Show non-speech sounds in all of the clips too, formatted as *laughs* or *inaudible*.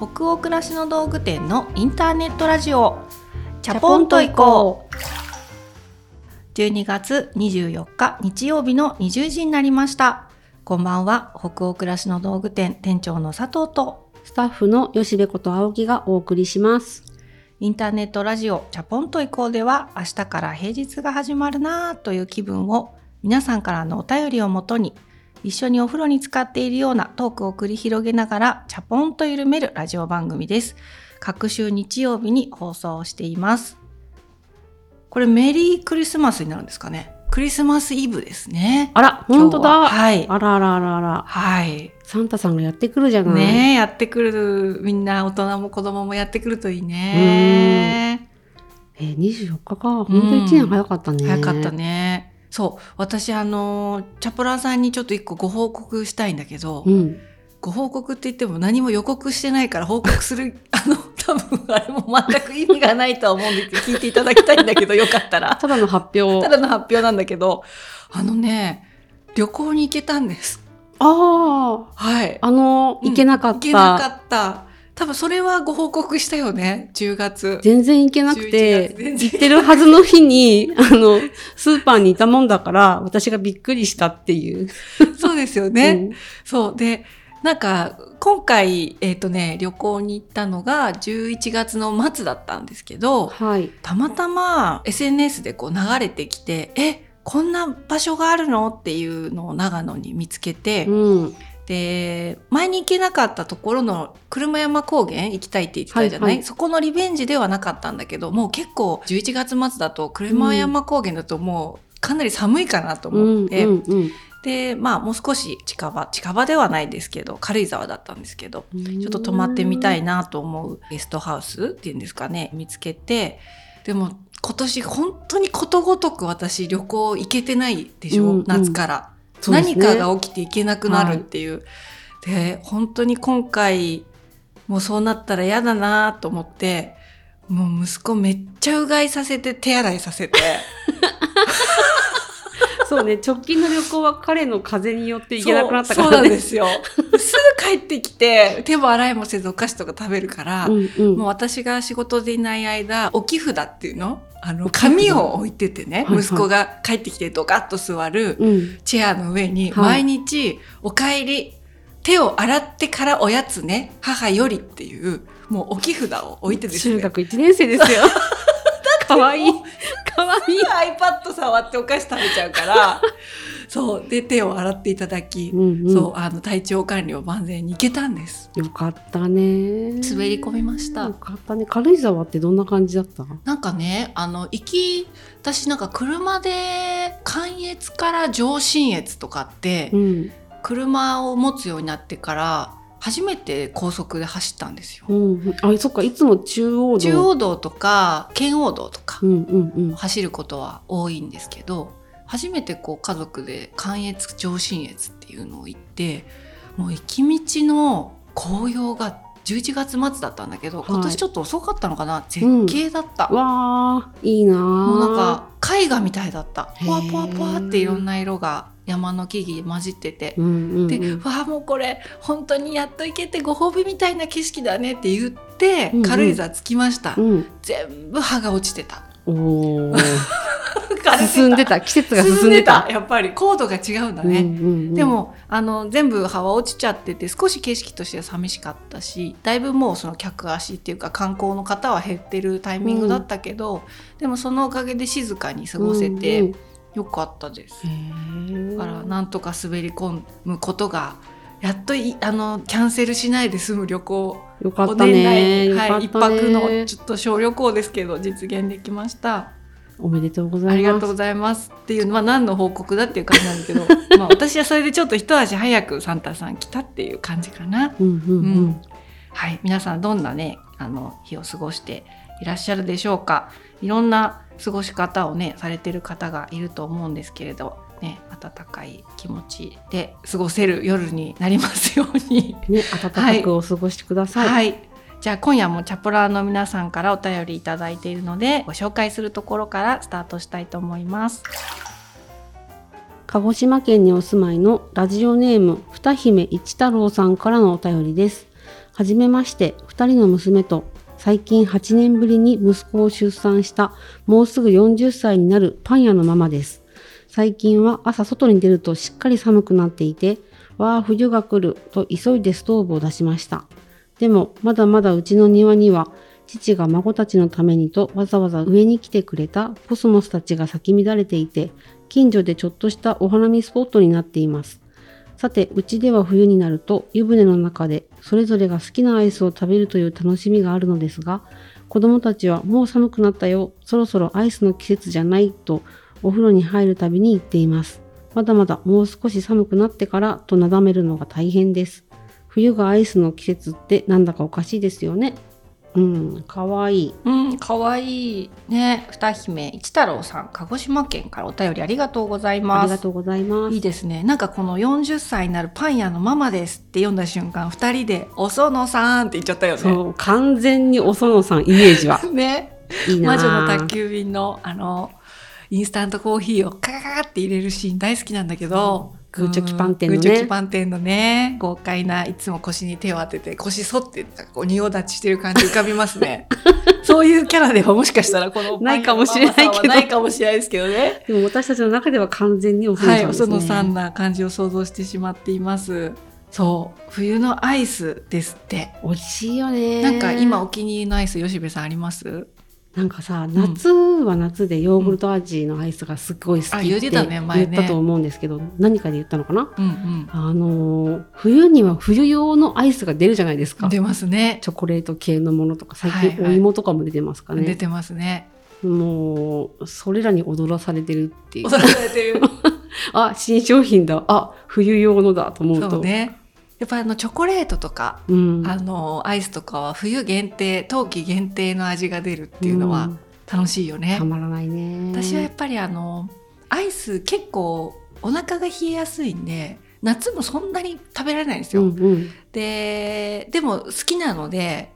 北欧暮らしの道具店のインターネットラジオ。チャポンと行こう。12月24日日曜日の20時になりました。こんばんは。北欧暮らしの道具店店長の佐藤と。スタッフの吉部こと青木がお送りします。インターネットラジオチャポンと行こうでは明日から平日が始まるなぁという気分を皆さんからのお便りをもとに一緒にお風呂に浸かっているようなトークを繰り広げながらチャポンと緩めるラジオ番組です。各週日曜日に放送しています。これメリークリスマスになるんですかねクリスマスイブですね。あら、本当だ。はい。あらあらあらあら。はい。サンタさんがやってくるじゃない。ねえ、やってくる、みんな大人も子供もやってくるといいね。えー、24日か。本当1年早かったね。早かった。ね。そう。私、あの、チャポラーさんにちょっと一個ご報告したいんだけど、うん。ご報告って言っても何も予告してないから報告する、*laughs* あの、多分あれも全く意味がないとは思うんですけど、聞いていただきたいんだけど、よかったら。*laughs* ただの発表。ただの発表なんだけど、あのね、旅行に行けたんです。ああ。はい。あの、うん行けなかった。行けなかった。多分それはご報告したよね、10月。全然行けなく11て行ってるはずの日に、あの、スーパーにいたもんだから、私がびっくりしたっていう。そうですよね。そう。で、なんか、今回、えっ、とね、旅行に行ったのが11月の末だったんですけうんど、はい。たまたま SNS でこう流れてきて、え、こんな場所があるの？っていうのを長野に見つけて、うん。で、前に行けなかったところの車山高原行きたいって言ってたじゃない、はいはいそこのリベンジではなかったんだけど、もう結構11月末だと車山高原だともうかなり寒いかなとうん。思って、うん。うん。で、まあもう少し近場、近場ではないですけど、軽井沢だったんですけど、ちちょっと泊まってみたいなと思うゲストハウスっていうんですかね、見つけて、でも今年本当にことごとく私旅行行けてないでしょ、うんうん夏から。何かが起きていけなくなるっていう。で、本当に今回、もうそうなったら嫌だなと思って、もう息子めっちゃうがいさせて手洗いさせて。*laughs* そうね、直近の旅行は彼の風邪によって行けなくなったかそうそうらね。なんですよ。*laughs* すぐ帰ってきて、手も洗いもせずお菓子とか食べるから、うんうんもう私が仕事でいない間、置き札っていうの？あの、紙を置いててね、はいはい息子が帰ってきてドカッと座るうん。チェアの上に、はい毎日、お帰り、手を洗ってからおやつね、母よりっていう、もう置き札を置いてですね。中学1年生ですよ。*laughs* かわいい。かわいい。iPad 触ってお菓子食べちゃうから、*laughs* そう。で、手を洗っていただき、うんうんそう、あの、体調管理を万全にいけたんです。よかったね。滑り込みましたよかったね。軽井沢ってどんな感じだった？なんかね、あの、行き、私なんか車で、関越から上信越とかって、うん。車を持つようになってから、初めて高速で走ったんですよ。うん。あ、そっか、いつも中央道。中央道とか、県央道とか。走ることは多いんですけど、初めてこう家族で関越上信越っていうのを行って、もう行き道の紅葉が11月末だったんだけど、い今年ちょっと遅かったのかな？絶景だった。わー、いいなーもうなんか絵画みたいだった。ポワポワポワっていろんな色が山の木々混じってて。うんうんうん、で、わあもうこれ本当にやっと行けてご褒美みたいな景色だねって言って、うんうん軽井沢着きました。うん。全部葉が落ちてた。お *laughs* 進んでた。季節が進進んでた。やっぱり高度が違うんだね。うんうんうんで、もあの全部葉は落ちちゃってて少し景色としては寂しかったしだいぶもうその客足っていうか観光の方は減ってるタイミングだったけど、でもそのおかげで静かに過ごせて、うんうんよかったです。へーだからなんとか滑り込むことがやっといあのキャンセルしないで済む旅行よかったね。に、はい、一泊のね。ちょっと小旅行ですけど実現できました。おめでとうございます。ありがとうございますっていうのは何の報告だっていう感じなんだけど *laughs* まあ私はそれでちょっと一足早くサンタさん来たっていう感じかな。うんうんううんん。はい皆さんどんなねあの日を過ごしていらっしゃるでしょうかいろんな過ごし方をねされてる方がいると思うんですけれどね温かい気持ちで過ごせる夜になりますように。ね、暖かくお過ごしください。はい。じゃあ今夜もチャポラーの皆さんからお便りいただいているのでご紹介するところからスタートしたいと思います。鹿児島県にお住まいのラジオネーム二姫一太郎さんからのお便りです。はじめまして、2人の娘と最近8年ぶりに息子を出産したもうすぐ40歳になるパン屋のママです。最近は朝外に出るとしっかり寒くなっていて、わあ冬が来ると急いでストーブを出しました。でもまだまだうちの庭には父が孫たちのためにとわざわざ上に来てくれたコスモスたちが咲き乱れていて、近所でちょっとしたお花見スポットになっています。さて、うちでは冬になると湯船の中でそれぞれが好きなアイスを食べるという楽しみがあるのですが、子供たちはもう寒くなったよ、そろそろアイスの季節じゃないとお風呂に入るたびに言っています。まだまだもう少し寒くなってからとなだめるのが大変です。冬がアイスの季節ってなんだかおかしいですよね。うん、かわいい。うん、かわいい。ね、二姫一太郎さん、鹿児島県からお便りありがとうございあます。りがとうございます。いいですね。なんかこの40歳になるパン屋のママですって読んだ瞬間、二人で、おそのさんって言っちゃったよね。そう、完全におそのさんイメージは。*laughs* ね。いいな魔女の宅急便の、あの、インスタントコーヒーをカカって入れるシーン大好きなんだけど、グーチョキパン店のねグーチョキパン店のね、豪快ないつも腰に手を当てて、腰反って、こう仁王立ちしてる感じ浮かびますね。*laughs* そういうキャラではもしかしたらこのないかもしれないけどないかもしれないですけどね。でも私たちの中では完全におそのはい、さんですね。おそのさんな感じを想像してしまっています。そう、冬のアイスですって。美味しいよね。なんか今お気に入りのアイス、吉部さんあります？なんかさ、夏は夏でヨーグルト味のアイスがすっごい好きあって言ってたと思うんですけど、何かで言ったのかな？うんあのー冬には冬用のアイスが出るじゃないですか。うん。出ますね。チョコレート系のものとか、最はいはい近お芋とかも出てますかね。出てますね。もう、それらに踊らされてるっていう。踊らされてる。*laughs* あ、新商品だ。あ、冬用のだと思うと。ね。やっぱあのチョコレートとか、うん。あのアイスとかは冬限定、冬季限定の味が出るっていうのはうん楽しいよねた。まらないね。私はやっぱりあのアイス結構お腹が冷えやすいんで夏もそんなに食べられないんですよ。うんうん。ででも好きなので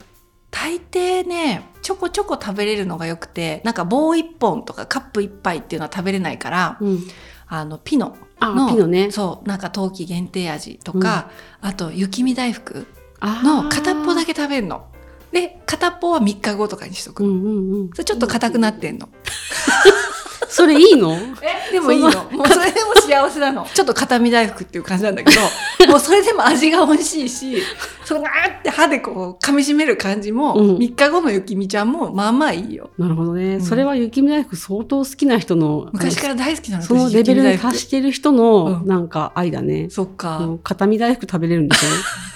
大抵ねちょこちょこ食べれるのがよくてなんか棒一本とかカップ一杯っていうのは食べれないからうん。あのピノあ、のピノね。そうなんか冬季限定味とか、あと雪見大福の片っぽだけ食べるの。で片っぽは3日後とかにしとく、うんうんうん。それちょっと硬くなってんの。*laughs* それいいの？えでもいいの。そもうそれでも幸せなの。ちょっと片身大福っていう感じなんだけど。*laughs* もうそれでも味が美味しいしそのガーって歯でこう噛み締める感じも、うん。3日後のゆきみちゃんもまあまあいいよ。なるほどね。うん。それは雪見大福相当好きな人の、昔から大好きなのその私レベルに達してる人のうん。なんか愛だね。そっか、片身大福食べれるんでし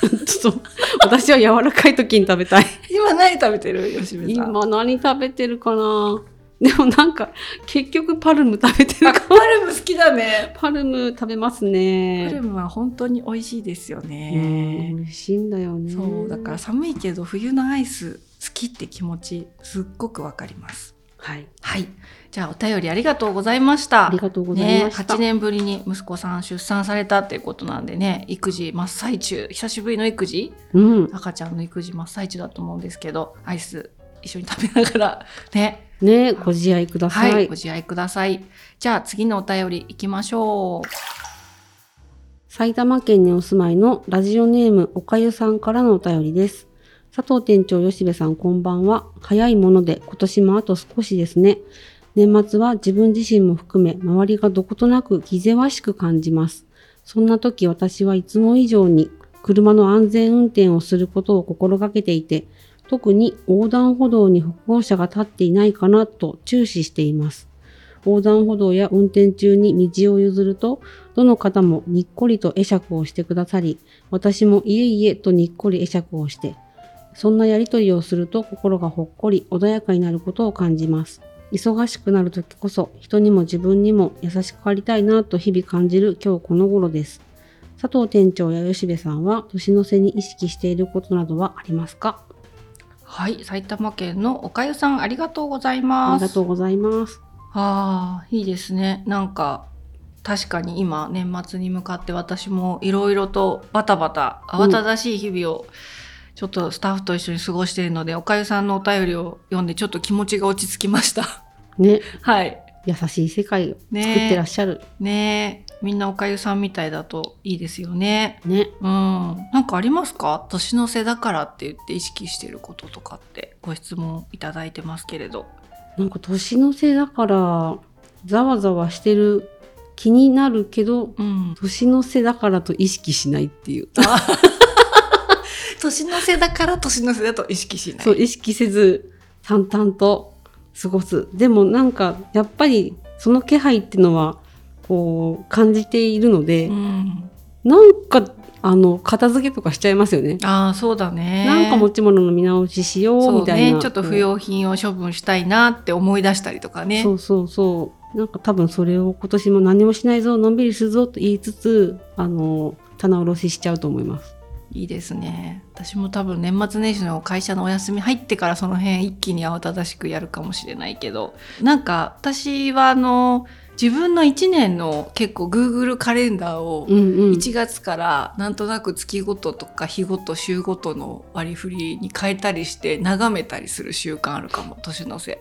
ょ？*laughs* ちょっと、私は柔らかい時に食べたい。今何食べてる？吉部さん。今何食べてるかな？でもなんか、結局パルム食べてるかあパルム好きだねパルム食べますパルね。ムは本当に美味しいですようんね、美味しいんだよね。そうだから寒いけど冬のアイス好きって気持ちすっごくわかりますはい。はいじゃあお便りありがとうございましたありがとうございね、ました。8年ぶりに息子さん出産されたっていうことなんでね育児真っ最中久しぶりの育児うん。赤ちゃんの育児真っ最中だと思うんですけどアイス一緒に食べながらねねご自愛ください。はい、ご自愛くださいじゃあ次のお便りいきましょう埼玉県にお住まいのラジオネームおかゆさんからのお便りです。佐藤店長吉部さんこんばんは。早いもので今年もあと少しですね。年末は自分自身も含め周りがどことなく気ぜわしく感じます。そんな時私はいつも以上に車の安全運転をすることを心がけていて、特に横断歩道に歩行者が立っていないかなと注視しています。横断歩道や運転中に道を譲ると、どの方もにっこりと会釈をしてくださり、私もいえいえとにっこり会釈をして、そんなやりとりをすると心がほっこり穏やかになることを感じます。忙しくなる時こそ人にも自分にも優しくありたいなと日々感じる今日この頃です。佐藤店長や吉部さんは年の瀬に意識していることなどはありますか？はい埼玉県のおかゆさんありがとうございあます。りがとうございます。ああいいですね。なんか確かに今年末に向かって私もいろいろとバタバタ慌ただしい日々をちょっとスタッフと一緒に過ごしているので、おかゆさんのお便りを読んでちょっと気持ちが落ち着きました。ね、*laughs* はい。優しい世界を作ねってらっしゃる。ね。えみんなおかゆさんみたいだといいですよね。ね。うん。なんかありますか？年の瀬だからって言って意識してることとかってご質問いただいてますけれど。なんか年の瀬だから、ざわざわしてる気になるけど、うん。年の瀬だからと意識しないっていう。*laughs* 年の瀬だから年の瀬だと意識しない。そう、意識せず、淡々と過ごす。でもなんか、やっぱり、その気配っていうのは、こう、感じているので、うん。なんか、あの、片付けとかしちゃいますよね。ああ、そうだね。なんか持ち物の見直ししようみたいな。ね。ちょっと不要品を処分したいなって思い出したりとかね。そうそうそう。なんか多分それを今年も何もしないぞ、のんびりするぞと言いつつ、あの、棚卸ししちゃうと思います。いいですね。私も多分年末年始の会社のお休み入ってからその辺一気に慌ただしくやるかもしれないけど、なんか私はあの、自分の1年の結構 Google カレンダーをうんうん。1月からなんとなく月ごととか日ごと週ごとの割り振りに変えたりして眺めたりする習慣あるかも、年の瀬。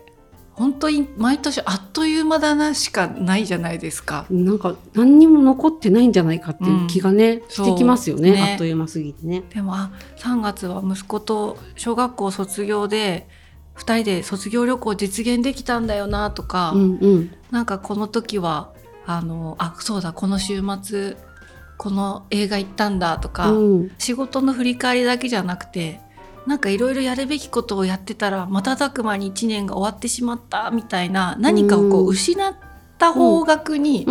本当に毎年あっという間だなしかないじゃないですか。なんか何にも残ってないんじゃないかっていう気がね、そうしてきますよねねあっという間すぎてね。でもあ3月は息子と小学校卒業で2人で卒業旅行実現できたんだよなとか、うんうん。なんかこの時はあのあそうだこの週末この映画行ったんだとか、うん、仕事の振り返りだけじゃなくてなんかいろいろやるべきことをやってたら瞬く間に1年が終わってしまったみたいな何かをこう失った方角に。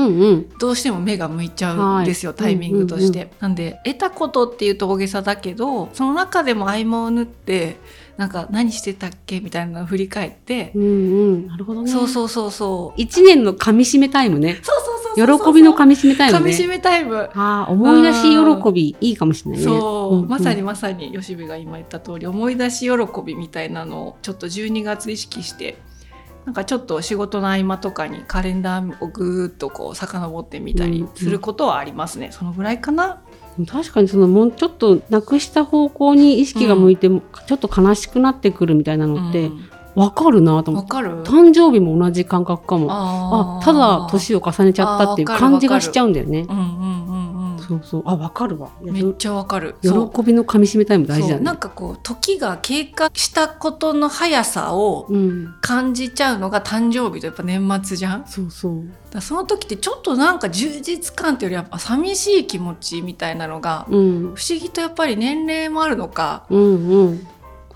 どうしても目が向いちゃうんですよ、はいタイミングとして。うんなんで得たことっていうと大げさだけどその中でも合間を縫ってなんか何してたっけ？みたいなのを振り返って、うんうん。なるほどね。そうそうそうそう一年の噛み締めタイムね。そうそうそうそう喜びの噛み締めタイムね。噛み締めタイム。ああ、思い出し喜び、いいかもしれないね。そう、んんまさにまさに吉部が今言った通り思い出し喜びみたいなのをちょっと12月意識してなんかちょっと仕事の合間とかにカレンダーをぐーっとこう遡ってみたりすることはありますね、そのぐらいかな確かにそのもうちょっとなくした方向に意識が向いて、ちょっと悲しくなってくるみたいなのってうん。わかるなと思って、誕生日も同じ感覚かも。あただ年を重ねちゃったっていう感じがしちゃうんだよね。うんうんそうそう。あわかるわ。めっちゃわかる。喜びの噛み締めタイム大事だね。なんかこう時が経過したことの速さをうん。感じちゃうのが誕生日とやっぱ年末じゃん？だかそう。そうらその時ってちょっとなんか充実感っていうよりやっぱ寂しい気持ちみたいなのがうん。不思議とやっぱり年齢もあるのかうんうん。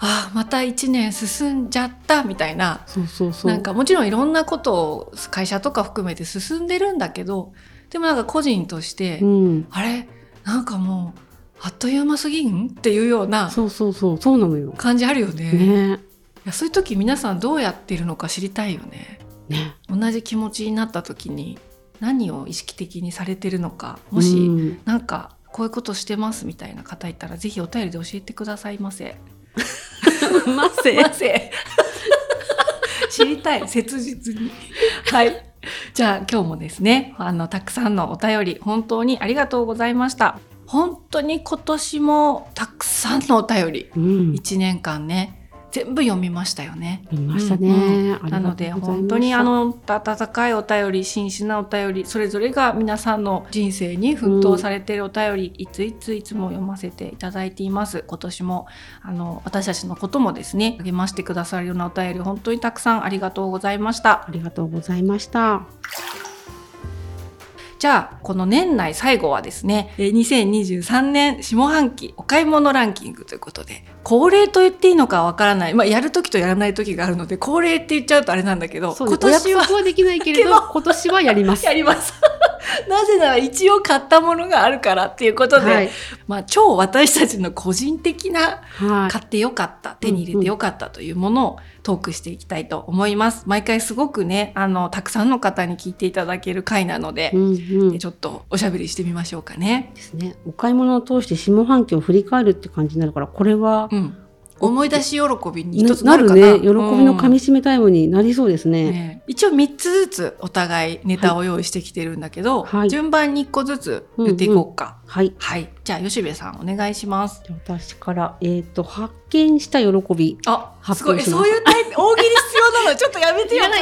ああまた1年進んじゃったみたいな。そうそうそう。なんかもちろんいろんなことを会社とか含めて進んでるんだけどでもなんか個人として、うん。あれ？なんかもうあっという間すぎん？っていうようなそうそうそう。そうなのよ。感じあるよね。ね。いやそういう時皆さんどうやっているのか知りたいよね。ね。同じ気持ちになった時に何を意識的にされてるのかもし、うんなんかこういうことしてますみたいな方いたらぜひお便りで教えてくださいませ。*laughs* ませ *laughs* ませ *laughs* 知りたい。切実に。はい *laughs* じゃあ今日もですねあのたくさんのお便り本当にありがとうございました。本当に今年もたくさんのお便り。うん。1年間ね全部読みましたよね。見ましたね、うん。なので本当にあの温かいお便り真摯なお便りそれぞれが皆さんの人生に奮闘されているお便り、いついついつも読ませていただいています。今年もあの私たちのこともですね励ましてくださるようなお便り本当にたくさんありがとうございました。ありがとうございましたじゃあこの年内最後はですねえー2023年下半期お買い物ランキングということで恒例と言っていいのかわからない、まあ、やる時とやらない時があるので恒例って言っちゃうとあれなんだけど今年はできないけれ *laughs* けどど今年はやります。やります。*laughs* なぜなら一応買ったものがあるからっていうことで、はい。まあ超私たちの個人的なはい。買ってよかった、手に入れてよかったというものをトークしていきたいと思います。毎回すごくね、あの、たくさんの方に聞いていただける回なのでう、んうんちょっとおしゃべりしてみましょうかね。ですねお買い物を通して下半期を振り返るって感じになるからこれはうん。思い出し喜びにな一つなるかな。ね。喜びの噛み締めタイムになりそうですね、ね、一応3つずつお互いネタを用意してきてるんだけど、はい。順番に1個ずつ言っていこうか。はい。はい。じゃあ、吉部さんお願いします。私から、えっと発見した喜びあ、発す。ごい。そういうタイプ、大喜利必要なの？*laughs* ちょっとやめてよ。やだ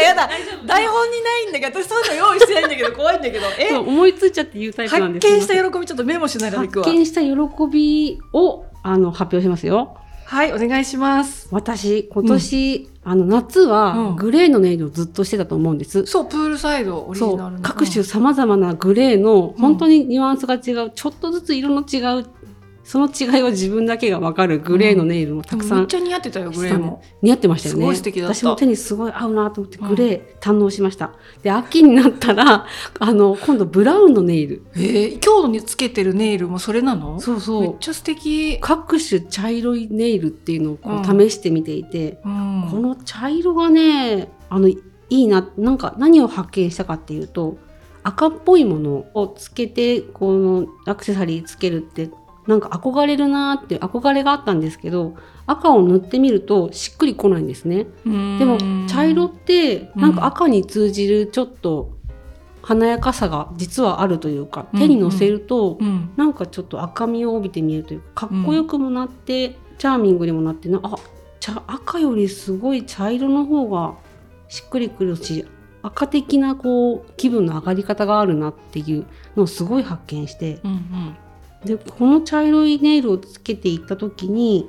やだ。大丈夫。台本にないんだけど私そういうの用意してないんだけど怖いんだけど。え？思いついちゃって言うタイプなん発です見した喜びちょっとメモしながらいくわ。発見した喜びをあの発表しますよ。はいお願いします。私今年、あの夏はうん。グレーのネイルをずっとしてたと思うんです。そうプールサイドオリジナルの。各種さまざまなグレーの本当にニュアンスが違う、ちょっとずつ色の違うその違いを自分だけが分かる。グレーのネイルをたくさんめっちゃ似合ってたよグレーも。似合ってましたよね。すごい素敵だった。私も手にすごい合うなと思ってグレー堪能しました。で秋になったら *laughs* あの今度ブラウンのネイル。えー、今日につけてるネイルもそれなの？そうそう。めっちゃ素敵。各種茶色いネイルっていうのをこうん。う試してみていて、うん。この茶色がねあのいいななんか何を発見したかっていうと赤っぽいものをつけてこのアクセサリーつけるってなんか憧れるなーって憧れがあったんですけど赤を塗ってみるとしっくりこないんですね。でも茶色ってなんか赤に通じるちょっと華やかさが実はあるというか手にのせるとうん。なんかちょっと赤みを帯びて見えるというかかっこよくもなって、チャーミングにもなってなあ茶赤よりすごい茶色の方がしっくりくるし赤的なこう気分の上がり方があるなっていうのをすごい発見してうんうんでこの茶色いネイルをつけていった時に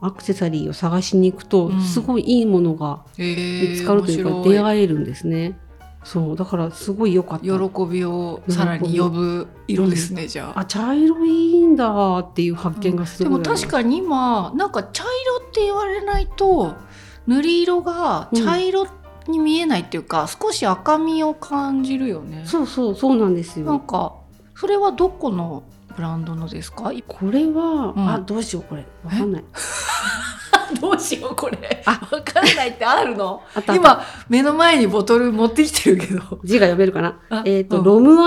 アクセサリーを探しに行くと、うんすごいいいものがえー見つかるというか、面白出会えるんですね。そうだからすごい良かった。喜びをさらに呼ぶ色ですね、じゃあ。あ茶色いいんだっていう発見がすでもごいあります、確かに今なんか茶色って言われないと塗り色が茶色に見えないっていうか、少し赤みを感じるよね。そうそうそうなんですよ。なんかそれはどこのブランドのですか？これは、うんあどうしようこれわかんない。*laughs* どうしようこれ。あわかんないってあるの？今目の前にボトル持ってきてるけど。字が読めるかな？あえっ、と、うんロムム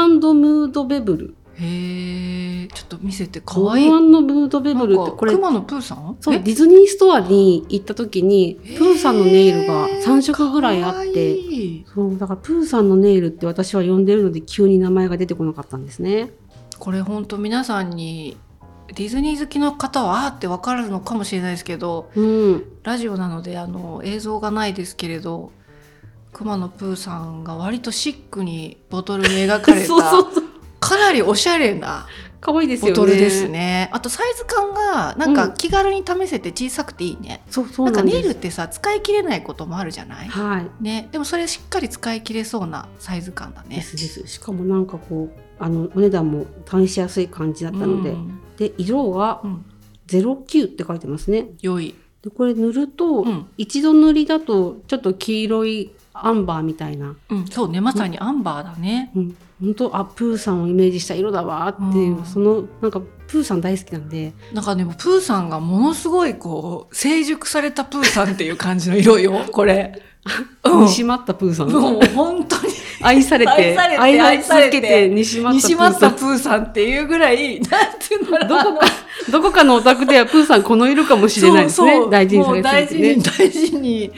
ードベブル。へえ、ちょっと見せて可ロ愛い。ムムードベブルってこれ。熊野プーさん？そうえ？ディズニーストアに行った時にプーさんのネイルが3色ぐらいあっていそうだからプーさんのネイルって私は呼んでるので急に名前が出てこなかったんですね。これ本当皆さんにディズニー好きの方はあーってわかるのかもしれないですけどうん、ラジオなのであの映像がないですけれど熊野プーさんが割とシックにボトルに描かれた *laughs* かなりおしゃれな可愛いですよね。ボトルですねあとサイズ感がなんうんか気軽に試せて小さくていいね、そうそうなんか。ネイルってさ使い切れないこともあるじゃない、はい。ね、でもそれしっかり使い切れそうなサイズ感だでね。すです。しかもなんかこうあのお値段も試しやすい感じだったので、うんで色はうん09って書いてますね。良い、でこれ塗ると、うん一度塗りだとちょっと黄色いアンバーみたいな、うん、そうねまさにアンバーだね。うん、本当あプーさんをイメージした色だわっていう、うんそのなんかプーさん大好きなんでなんかでもプーさんがものすごいこう成熟されたプーさんっていう感じの色よこれ。うん。煮締まったプーさん、もう本当に。愛されて愛され続けて煮締まったプ西松ーさん。プーさんっていうぐらいなんていうのどこかどこかのお宅ではプーさんこの色かもしれないですね。そうそう。大事にされててね。事に大事に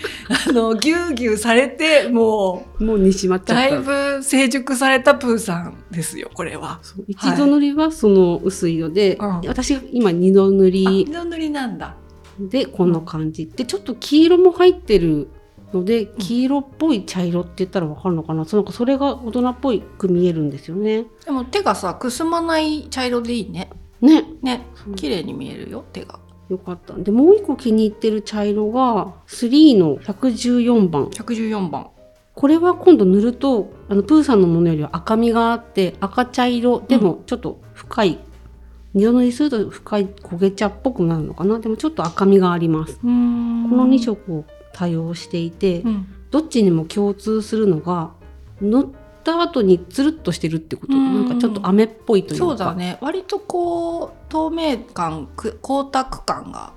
あのぎゅうぎゅうされてもうもう煮締まっちゃっただいぶ成熟されたプーさんですよこれは。一度塗りはその薄い色で、うん。私が今二度塗あり色塗りなんだ。でこの感じ。でちょっと黄色も入ってるので黄色っぽい茶色って言ったらわかるのかな、そのそれが大人っぽく見えるんですよね。でも手がさくすまない茶色でいいね。ねね綺麗に見えるよ手が。よかったでもう一個気に入ってる茶色が3の114番114番。これは今度塗るとあのプーさんのものよりは赤みがあって赤茶色でもちょっと深い、二度塗りすると深い焦げ茶っぽくなるのかな？でもちょっと赤みがあります。このこの2色を多用していて、うん。どっちにも共通するのが塗った後につるっとしてるってこと、うんなんかちょっと飴っぽいというか。そうだね。割とこう透明感く光沢感が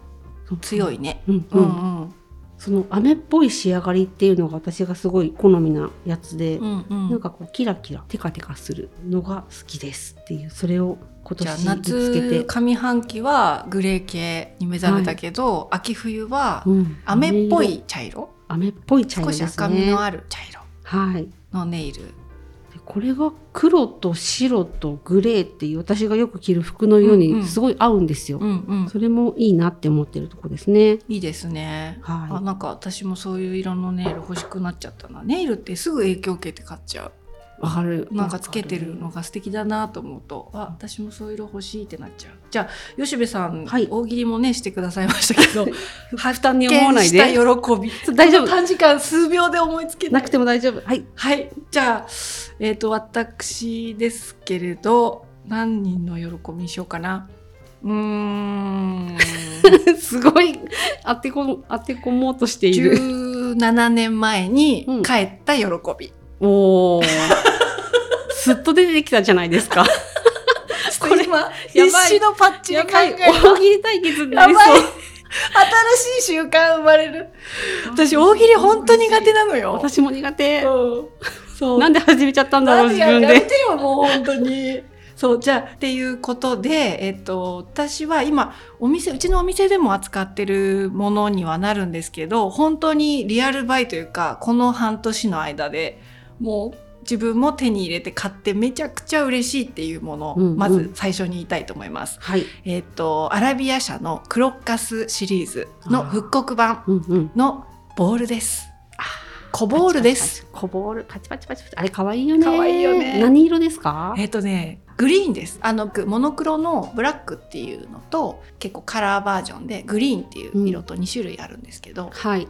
強いね。うんうん。うんうん。その飴っぽい仕上がりっていうのが私がすごい好みなやつで、うんうん。なんかこうキラキラテカテカするのが好きですっていうそれを今年見つけ夏て、上半期はグレー系に目覚めたけど、秋冬はうん飴っぽい茶色、飴っぽい茶色少しですね赤みのある茶色はいのネイル。でこれが黒と白とグレーっていう私がよく着る服の色うにすごい合うんですよ。うんうんそれもいいなって思ってるとこですね。いいですね。あはなんか私もそういう色のネイル欲しくなっちゃったな。ネイルってすぐ影響を受けて買っちゃう。い。わかる。なんかつけてるのが素敵だなと思うと、あ私もそういう色欲しいってなっちゃう。じゃあ吉部さん、はい大喜利もねしてくださいましたけど、る。負担に思わないで。した喜び。*laughs* 大丈夫短時間数秒で思いつけな。くても大丈夫。はい。はい。じゃあ、えっ、と、私ですけれど、何人の喜びにしようかな。うーん。*laughs* すごい当てこ当て込もうとしている。17年前にうん帰った喜び。おお。すっと出てきたじゃないですか。*laughs* これ今、やば必い死のパッチで大喜利対決になりそう。新しい習慣生まれる。私、大喜利本当苦手なのよ。私も苦手。うんそう。なんで始めちゃったんだろう、自分で。ややめてよ、もう本当に。そう、じゃあ、っていうことで、えっと、私は今、お店、うちのお店でも扱ってるものにはなるんですけど、本当にリアルバイというか、この半年の間でもう、自分も手に入れて買ってめちゃくちゃ嬉しいっていうものを、うんうんまず最初に言いたいと思います。はい。えっと、アラビア社のクロッカスシリーズの復刻版うんうん。のボールです。小ボールです。小ボール、パチパチパチパチ。あれ可愛いよね。可愛いよね何色ですか？えっ、とね、グリーンです。あの、くモノクロのブラックっていうのと、結構カラーバージョンで、グリーンっていう色と2種類あるんですけど、はい。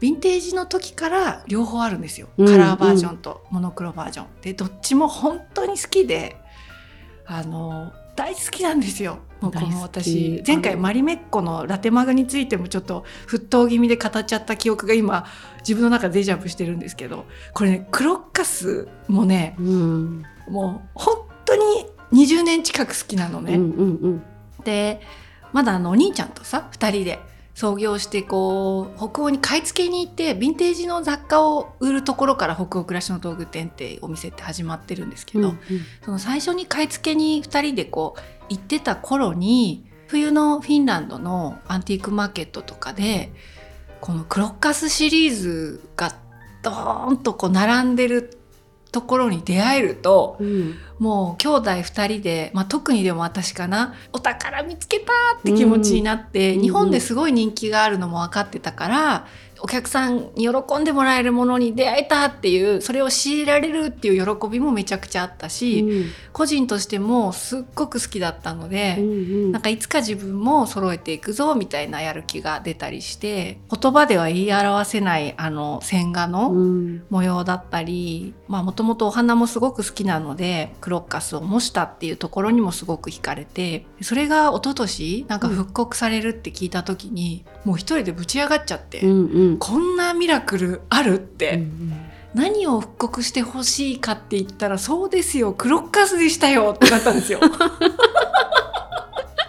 ヴィンテージの時から両方あるんですよ。うんカラーバージョンとモノクロバージョン。で、どっちも本当に好きで、あの、大好きなんですよ。もうこの私、前回マリメッコのラテマグについてもちょっと沸騰気味で語っちゃった記憶が今、自分の中でデジャブしてるんですけど、これね、クロッカスもね、うん。もう本当に20年近く好きなのね。うんうんうん。でまだあのお兄ちゃんとさ2人で創業してこう北欧に買い付けに行ってヴィンテージの雑貨を売るところから北欧暮らしの道具店ってお店って始まってるんですけど、うんその最初に買い付けに2人でこう行ってた頃に冬のフィンランドのアンティークマーケットとかでこのクロッカスシリーズがドーンとこう並んでるところに出会えるとうん。もう兄弟2人で、まあ、特にでも私かなお宝見つけたって気持ちになって、うん日本ですごい人気があるのも分かってたからお客さんに喜んでもらえるものに出会えたっていうそれを強いられるっていう喜びもめちゃくちゃあったし、うん。個人としてもすっごく好きだったので。うんうん。なんかいつか自分も揃えていくぞみたいなやる気が出たりして言葉では言い表せないあの線画のうん。模様だったりもともとお花もすごく好きなのでクロッカスを模したっていうところにもすごく惹かれてそれが一昨年なんか復刻されるって聞いた時に、もう一人でぶち上がっちゃって、うんうんこんなミラクルあるって、うん何を復刻してほしいかって言ったらそうですよ。クロッカスでしたよってなったんですよ。*laughs*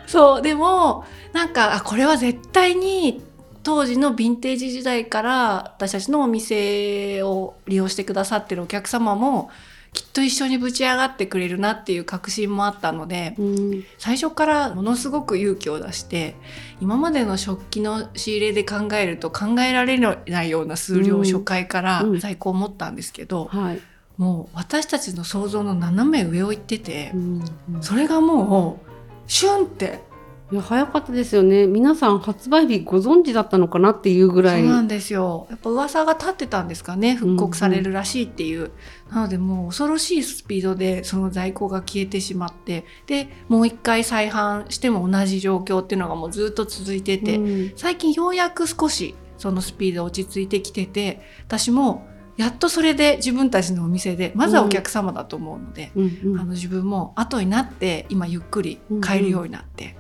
そうでもなんかあこれは絶対に当時のヴィンテージ時代から私たちのお店を利用してくださってるお客様もきっと一緒にぶち上がってくれるなっていう確信もあったのでうん。最初からものすごく勇気を出して今までの食器の仕入れで考えると考えられないような数量を初回からうん。在庫を持ったんですけど、はい。もう私たちの想像の斜め上を行っててう、んうん。それがもうシュンって。いや早かったですよね。皆さん発売日ご存知だったのかなっていうぐらい。そうなんですよ。やっぱ噂が立ってたんですかね復刻されるらしいっていう、なのでもう恐ろしいスピードでその在庫が消えてしまってでもう一回再販しても同じ状況っていうのがもうずっと続いてて、うん最近ようやく少しそのスピード落ち着いてきてて私もやっとそれで自分たちのお店でまずはお客様だと思うので、うんうんあの自分も後になって今ゆっくり買えるようになって、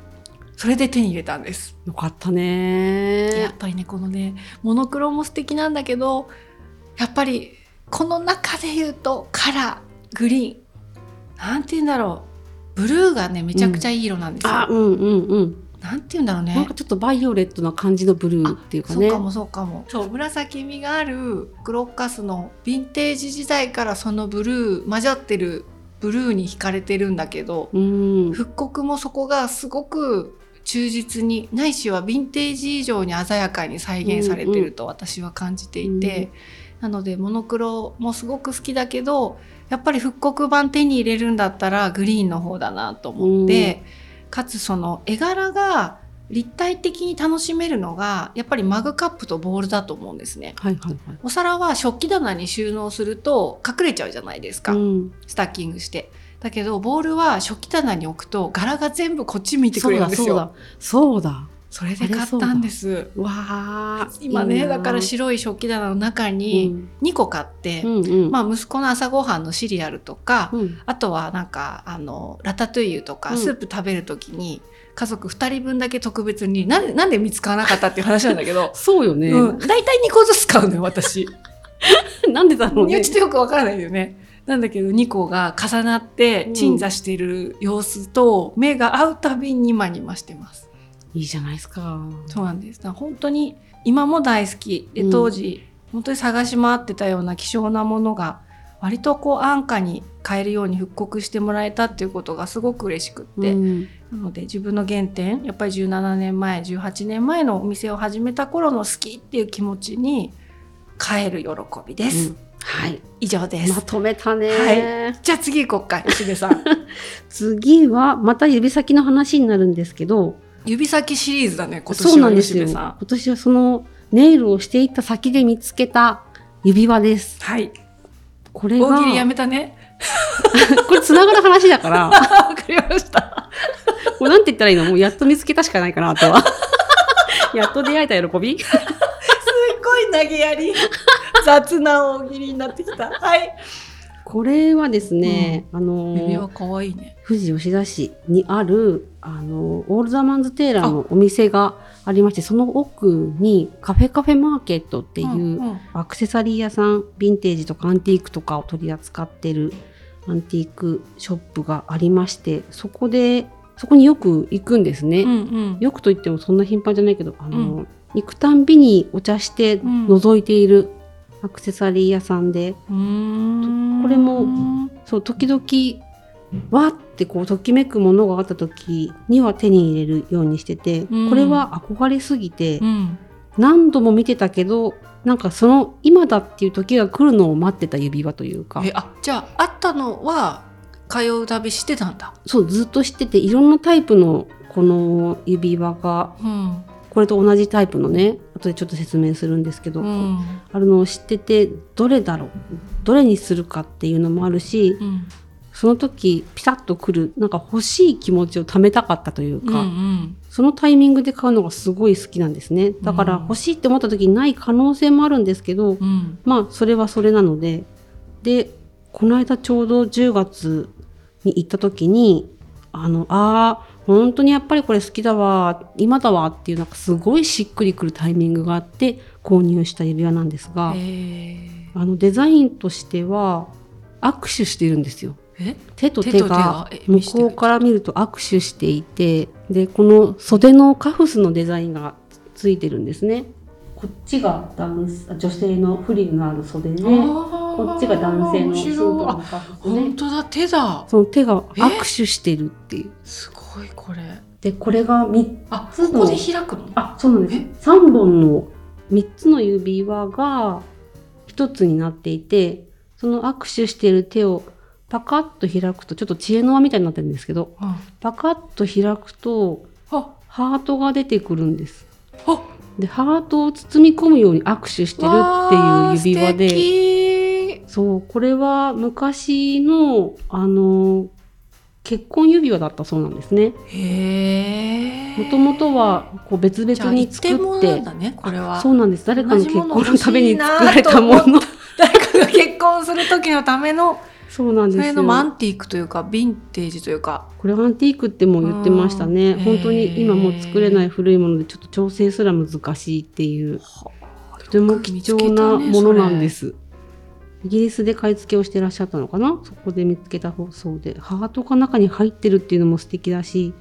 それで手に入れたんです。よかったやねっ。ぱりねこのねモノクロも素敵なんだけどやっぱりこの中で言うとカラーグリーンなんて言うんだろうブルーがねめちゃくちゃいい色なんですよ。あ、うんうんうん。なんて言うんだろうね。なんかちょっとバイオレットな感じのブルーっていうかね。そうかもそうかも。そう紫みがあるクロッカスのヴィンテージ時代からそのブルー混ざってるブルーに惹かれてるんだけど、うん。復刻もそこがすごく忠実にないしはヴィンテージ以上に鮮やかに再現されてると私は感じていて、なのでモノクロもすごく好きだけどやっぱり復刻版手に入れるんだったらグリーンの方だなと思って、かつその絵柄が立体的に楽しめるのがやっぱりマグカップとボールだと思うんですね。はいはいはい。お皿は食器棚に収納すると隠れちゃうじゃないですか、うん、スタッキングして。だけどボールは食器棚に置くと柄が全部こっち見てくれるんですよ。そうだそれで買ったんです。わあ。今ねだから白い食器棚の中うにん2個買って、うんうん。まあ息子の朝ごはんのシリアルとか、うんあとはなんかあのラタトゥイユとかうんスープ食べる時に家族2人分だけ特別になんでなんで見つからなかったっていう話なんだけど、*laughs* そうよね。うん、大体2個ずつ買うのよ私。*laughs* なんでだろうねちょっ。とよくわからないよね。なんだけど2個が重なってうん鎮座してる様子と目が合うたびにニマニマしてます。いいじゃないですか。そうなんです。本当に今も大好きでうん当時、本当に探し回ってたような希少なものが割とこう安価に買えるように復刻してもらえたっていうことがすごく嬉しくって、うんなので自分の原点やっぱり17年前18年前のお店を始めた頃の好きっていう気持ちに変える喜びです。うんはい。以上です。まとめたね。はじゃあ次行こっか吉部さん。*laughs* 次はまた指先の話になるんですけど、指先シリーズだね今そう年はなんですよ。今年はそのネイルをしていった先で見つけた指輪です。はい。これが、大喜利やめたね。*laughs* これ繋がる話だから、*laughs* わかりました。もうなんて言ったらいいの？もうやっと見つけたしかないかな、あとは。*laughs* やっと出会えた喜び？すっごい投げやり。雑な大喜利になってきた。はい。これはですね、あの指輪可愛いね。富士吉田市にあるあのオールザマンズテーラーのお店がありましてその奥にカフェカフェマーケットっていう、アクセサリー屋さんヴィンテージとかアンティークとかを取り扱ってるアンティークショップがありましてそこでそこによく行くんですね。うんうん。よくと言ってもそんな頻繁じゃないけどあの、うん行くたんびにお茶してん覗いているアクセサリー屋さんで、うーんこれもそう時々わーってこうときめくものがあった時には手に入れるようにしてて、うんこれは憧れすぎて、うん。何度も見てたけどなんかその今だっていう時が来るのを待ってた指輪というかえ、あ、じゃあ、あったのは、通う旅してたんだ。そうずっと知ってていろんなタイプのこの指輪がうん。これと同じタイプのね後でちょっと説明するんですけど、うん。あるのを知っててどれだろうどれにするかっていうのもあるしうん。その時ピタッとくるなんか欲しい気持ちをためたかったといううん。うか、ん。そのタイミングで買うのがすごい好きなんですねだからうん欲しいって思った時にない可能性もあるんですけど、うん。まあそれはそれなのででこの間ちょうど10月に行った時にあのあー本当にやっぱりこれ好きだわ今だわっていうなんかすごいしっくりくるタイミングがあって購入した指輪なんですが、えあのデザインとしては握手してるんですよ。え？手と手が向こうから見ると握手していてでこの袖のカフスのデザインがついてるんですね。こっちが男女性のフリルのある袖で、ここっちが男性のシンプルなあ、カフスで本当だ、手だ。その手がえ？握手してるっていう。すごい、これ。でこれが3あ、つのここで開くの？あそうなんです。3本の3つの指輪が1つになっていてその握手している手をパカッと開くとちょっと知恵の輪みたいになってるんですけどうんパカッと開くとあ、ハートが出てくるんです。あ、でハートを包み込むように握手してるっていう指輪で。で。そうこれは昔のあの結婚指輪だったそうなんですね。もともとはこう別々に作ってなんだね、これは。そうなんです。誰かの結婚のために作られたもの。誰かが結婚する時のための、そうなんですよそれのアンティークというか、ヴィンテージというか。これアンティークっても言ってましたねうん本当に今もう作れない古いものでちょっと調整すら難しいっていうとても貴重なものなんで。す。イギリスで買い付けをしてらっしゃったのかな？そこで見つけた放送でハートが中に入ってるっていうのも素敵だし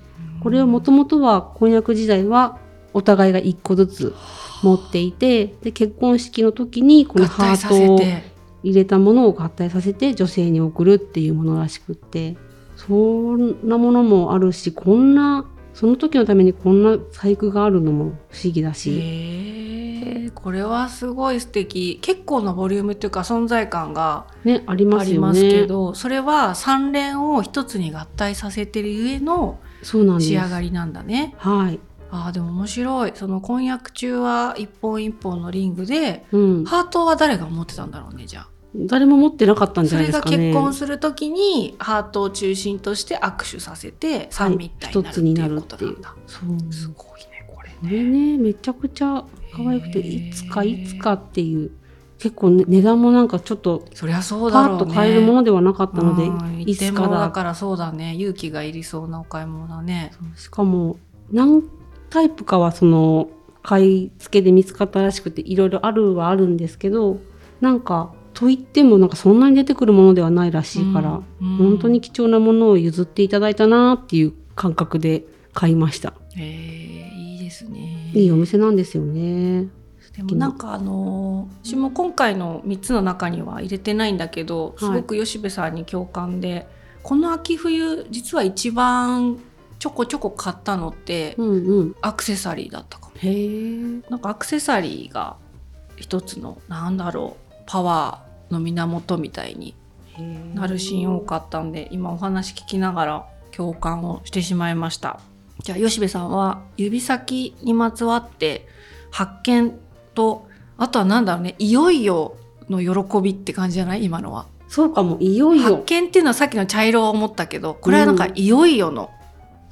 これはもともとは婚約時代はお互いが1個ずつ持っていてで結婚式の時にこの合ハートを。入れたものを合体させて女性に送るっていうものらしくってそんなものもあるしこんなその時のためにこんな細工があるのも不思議だし。これはすごい素敵結構なボリュームっていうか存在感がねありますよねけどそれは三連を一つに合体させてるゆえの仕上がりなんだね。はい、あーでも面白いその婚約中は一本一本のリングでうん、ハートは誰が持ってたんだろうねじゃあ。誰も持ってなかったんじそれがゃないですかね結婚する時にハートを中心として握手させて三位一体にになるってていうことなんだ。そうすごいねこれこれね。ねめちゃくちゃ可愛くていつかいつかっていう結構、ね、値段もなんかちょっとそりゃそうパだろうね。ッと買えるものではなかったので、うんいつかだからそうだね勇気がいりそうなお買い物だね。しかも何タイプかはその買い付けで見つかったらしくていろいろあるはあるんですけどなんかといってもなんかそんなに出てくるものではないらしいから、うん本当に貴重なものを譲っていただいたなっていう感覚で買いました。へえいいですね。いいお店なんですよね。でもなんかあのー私も今回の3つの中には入れてないんだけどすごく吉部さんに共感で、この秋冬実は一番ちょこちょこ買ったのってうんうん。アクセサリーだったかも。へえ。なんかアクセサリーが一つのなんだろうパワーの源みたいになるシーン多かったんで今お話聞きながら共感をしてしまいました。じゃあ吉部さんは指先にまつわって発見とあとはなんだろうねいよいよの喜びって感じじゃない？今のは。そうかもいよい発よ。見っていうのはさっきの茶色を思ったけどこれはなんかいよいよの、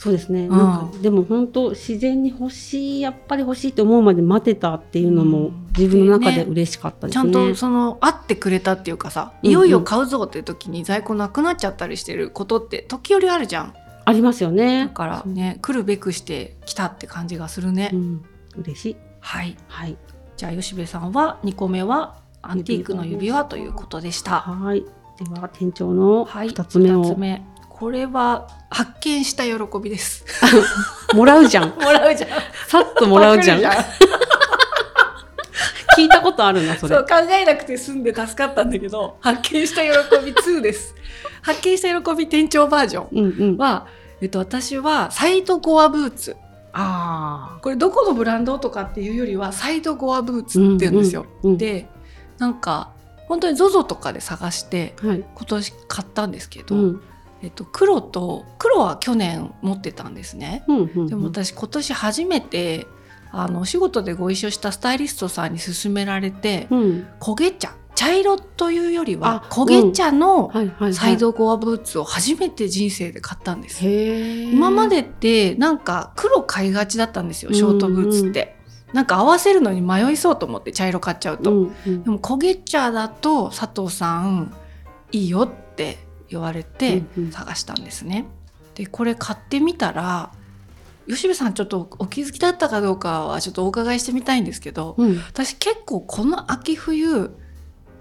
そうですね。ん。なんかでも本当自然に欲しいやっぱり欲しいと思うまで待てたっていうのもうん。自分の中で嬉しかったですね。ちゃんとその会ってくれたっていうかさ、いよいよ買うぞっていう時に在庫なくなっちゃったりしてることって時折あるじゃん。ありますよだね。からね来るべくして来たって感じがするね、うん、嬉しい。はい。はい。じゃあ吉部さんは2個目はアンティークの指輪ということでした。はい。では店長のはい。二つ目を、二つ目これは発見した喜びです *laughs* もらうじゃん。*laughs* もらうじゃんさっともらうじゃん。*laughs* 聞いたことあるなそれ。そう考えなくて済んで助かったんだけど発見した喜び2です発見した喜び店長バージョンうんうん。は、えっと、私はサイドゴアブーツあこれどこのブランドとかっていうよりはサイドゴアブーツって言うんですよ。うんうんでなんか本当に ZOZO とかで探してあ。はい。今年買ったんですけど、うん。えっと、黒と黒は去年持ってたんですね。うんうん。でも私今年初めてあのお仕事でご一緒したスタイリストさんに勧められてうん。焦げ茶茶色というよりはあ焦げ茶のはいはい、はい。サイ。ドゴアブーツを初めて人生で買ったんです。へえ。今までってなんか黒買いがちだったんですよショートブーツって、なんか合わせるのに迷いそうと思って茶色買っちゃうと、うんうんでも焦げ茶だと佐藤さんいいよって言われて探したんですね、でこれ買ってみたら吉部さんちょっとお気づきだったかどうかはちょっとお伺いしてみたいんですけど、うん。私結構この秋冬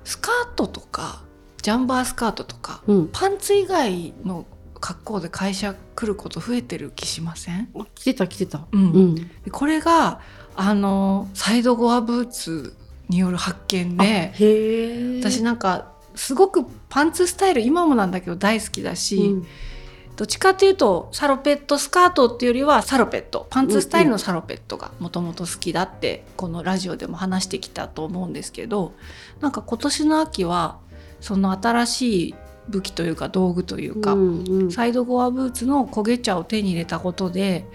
スカートとかジャンバースカートとかうん。パンツ以外の格好で会社来ること増えてる気しません、あ来てた来てた。うんうん。でこれがあのサイドゴアブーツによる発見あで。私なんかすごくパンツスタイル今もなんだけど大好きだし、うん。どっちかっていうとサロペットスカートっていうよりはサロペット。パンツスタイルのサロペットがもともと好きだってこのラジオでも話してきたと思うんですけどなんか今年の秋はその新しい武器というか道具というか、うんうん。サイドゴアブーツの焦げ茶を手に入れたことで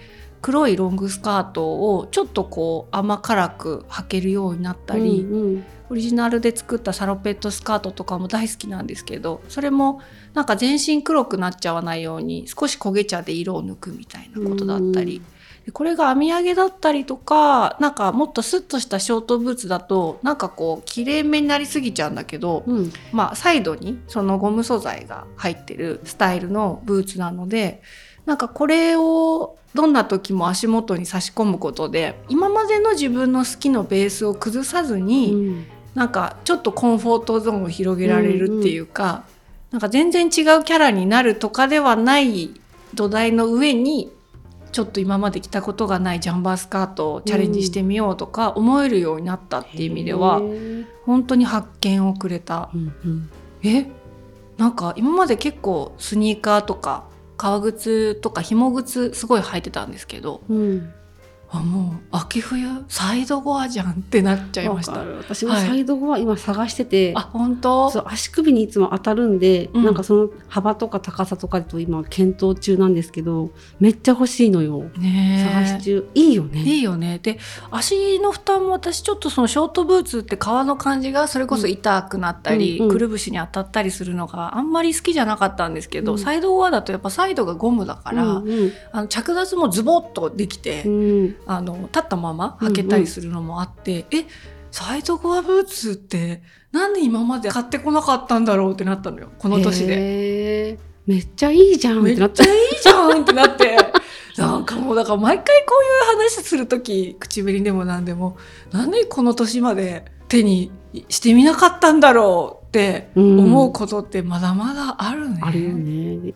黒いロングスカートをちょっとこう甘辛く履けるようになったり、うんうんオリジナルで作ったサロペットスカートとかも大好きなんですけどそれもなんか全身黒くなっちゃわないように少し焦げ茶で色を抜くみたいなことだったり。でこれが編み上げだったりとかなんかもっとスッとしたショートブーツだとなんかこうきれいめになりすぎちゃうんだけど、うんまあ、サイドにそのゴム素材が入ってるスタイルのブーツなのでなんかこれをどんな時も足元に差し込むことで今までの自分の好きのベースを崩さずに、うん。なんかちょっとコンフォートゾーンを広げられるっていうか、なんか全然違うキャラになるとかではない土台の上にちょっと今まで着たことがないジャンバースカートをチャレンジしてみようとか思えるようになったっていう意味ではへー。本当に発見をくれた。うんうん。え？なんか今まで結構スニーカーとか革靴とか紐靴すごい履いてたんですけどうん。あもう秋冬サイドゴアじゃんってなっちゃいました。私もサイドゴア今探してて、あ本当？そう足首にいつも当たるんで、うん。なんかその幅とか高さとかと今検討中なんですけどめっちゃ欲しいのよ。ねえ。探し中。いいよね。いいよね。で足の負担も私ちょっとそのショートブーツって革の感じがそれこそ痛くなったり、うんうん。くるぶしに当たったりするのがあんまり好きじゃなかったんですけど、うん。サイドゴアだとやっぱサイドがゴムだから、うん。あの着脱もズボッとできて、うんあの立ったまま履けたりするのもあって、えサイドゴアブーツってなんで今まで買ってこなかったんだろうってなったのよこの年で。めっちゃいいじゃんっめてなっちゃうっちゃいいじゃんってなって。なんかもうだから毎回こういう話する時口紅でも何でもなんでこの年まで手にしてみなかったんだろうってうん思うことってまだまだあるね。あるよね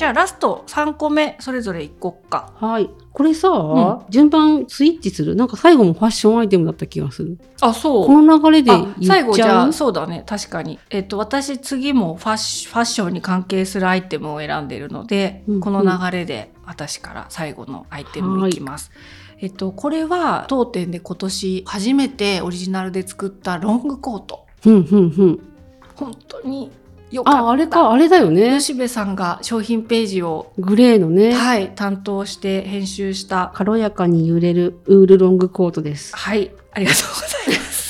じゃあラスト3個目それぞれいこっか。はい。これさ、ん。順番スイッチする？なんか最後もファッションアイテムだった気がする。あそう。この流れであ言っちゃう？最後じゃあそうだね。確かに、えっと、私次もファッシファッションに関係するアイテムを選んでいるので、うんこの流れで私から最後のアイテムいきます。えっと、これは当店で今年初めてオリジナルで作ったロングコート。ふんふんふん。本当によかった。ああれか。あれだよね。吉部さんが商品ページを、グレーのね。はい、担当して編集した。軽やかに揺れるウールロングコートです。はい、ありがとうございます。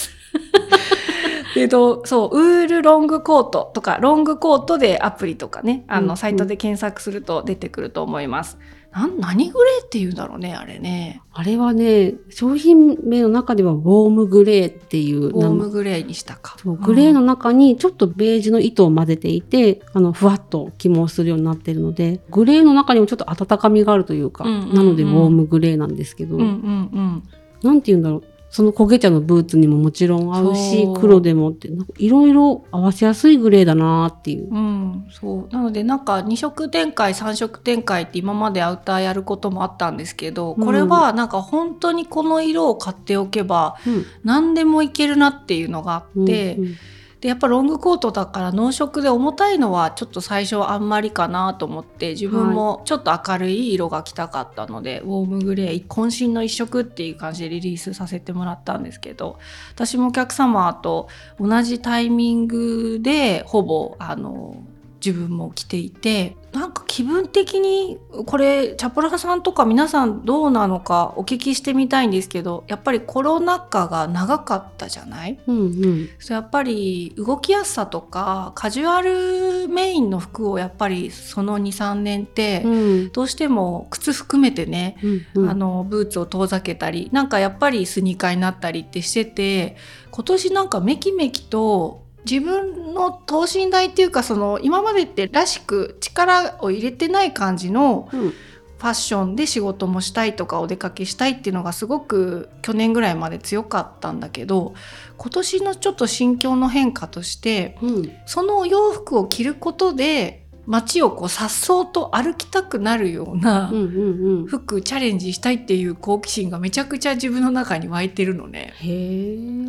えっと、そう、ウールロングコートとか、ロングコートでアプリとかね、あの、サイトで検索すると出てくると思います。なん、何グレーって言うんだろうね、あれね。あれはね商品名の中ではウォームグレーっていうウォームグレーにしたか。グレーうんの中にちょっとベージュの糸を混ぜていて、あのふわっと起毛するようになっているのでグレーの中にもちょっと温かみがあるというか、うんうんうんなのでウォームグレーなんですけど、うんうんうん。なんて言うんだろうその焦げ茶のブーツにももちろん合うし黒でもっていろいろ合わせやすいグレーだなっていう。うん、そう。なのでなんか2色展開3色展開って今までアウターやることもあったんですけどこれはなんか本当にこの色を買っておけばうん。何でもいけるなっていうのがあって、うんうんでやっぱロングコートだから濃色で重たいのはちょっと最初はあんまりかなと思って自分もちょっと明るい色が着たかったので、ウォームグレー渾身の一色っていう感じでリリースさせてもらったんですけど私もお客様と同じタイミングでほぼあの自分も着ていてなんか気分的にこれチャポラさんとか皆さんどうなのかお聞きしてみたいんですけどやっぱりコロナ禍が長かったじゃない？うんうん。そうやっぱり動きやすさとかカジュアルメインの服をやっぱりその23年ってうん。どうしても靴含めてね、うんうん。あのブーツを遠ざけたりなんかやっぱりスニーカーになったりってしてて今年なんかめきめきと自分の等身大っていうかその今までってらしく力を入れてない感じのうん。ファッションで仕事もしたいとかお出かけしたいっていうのがすごく去年ぐらいまで強かったんだけど今年のちょっと心境の変化としてうん。そのお洋服を着ることで街をこう颯爽と歩きたくなるようなうんうんうん服チャレンジしたいっていう好奇心がめちゃくちゃ自分の中に湧いてるのね。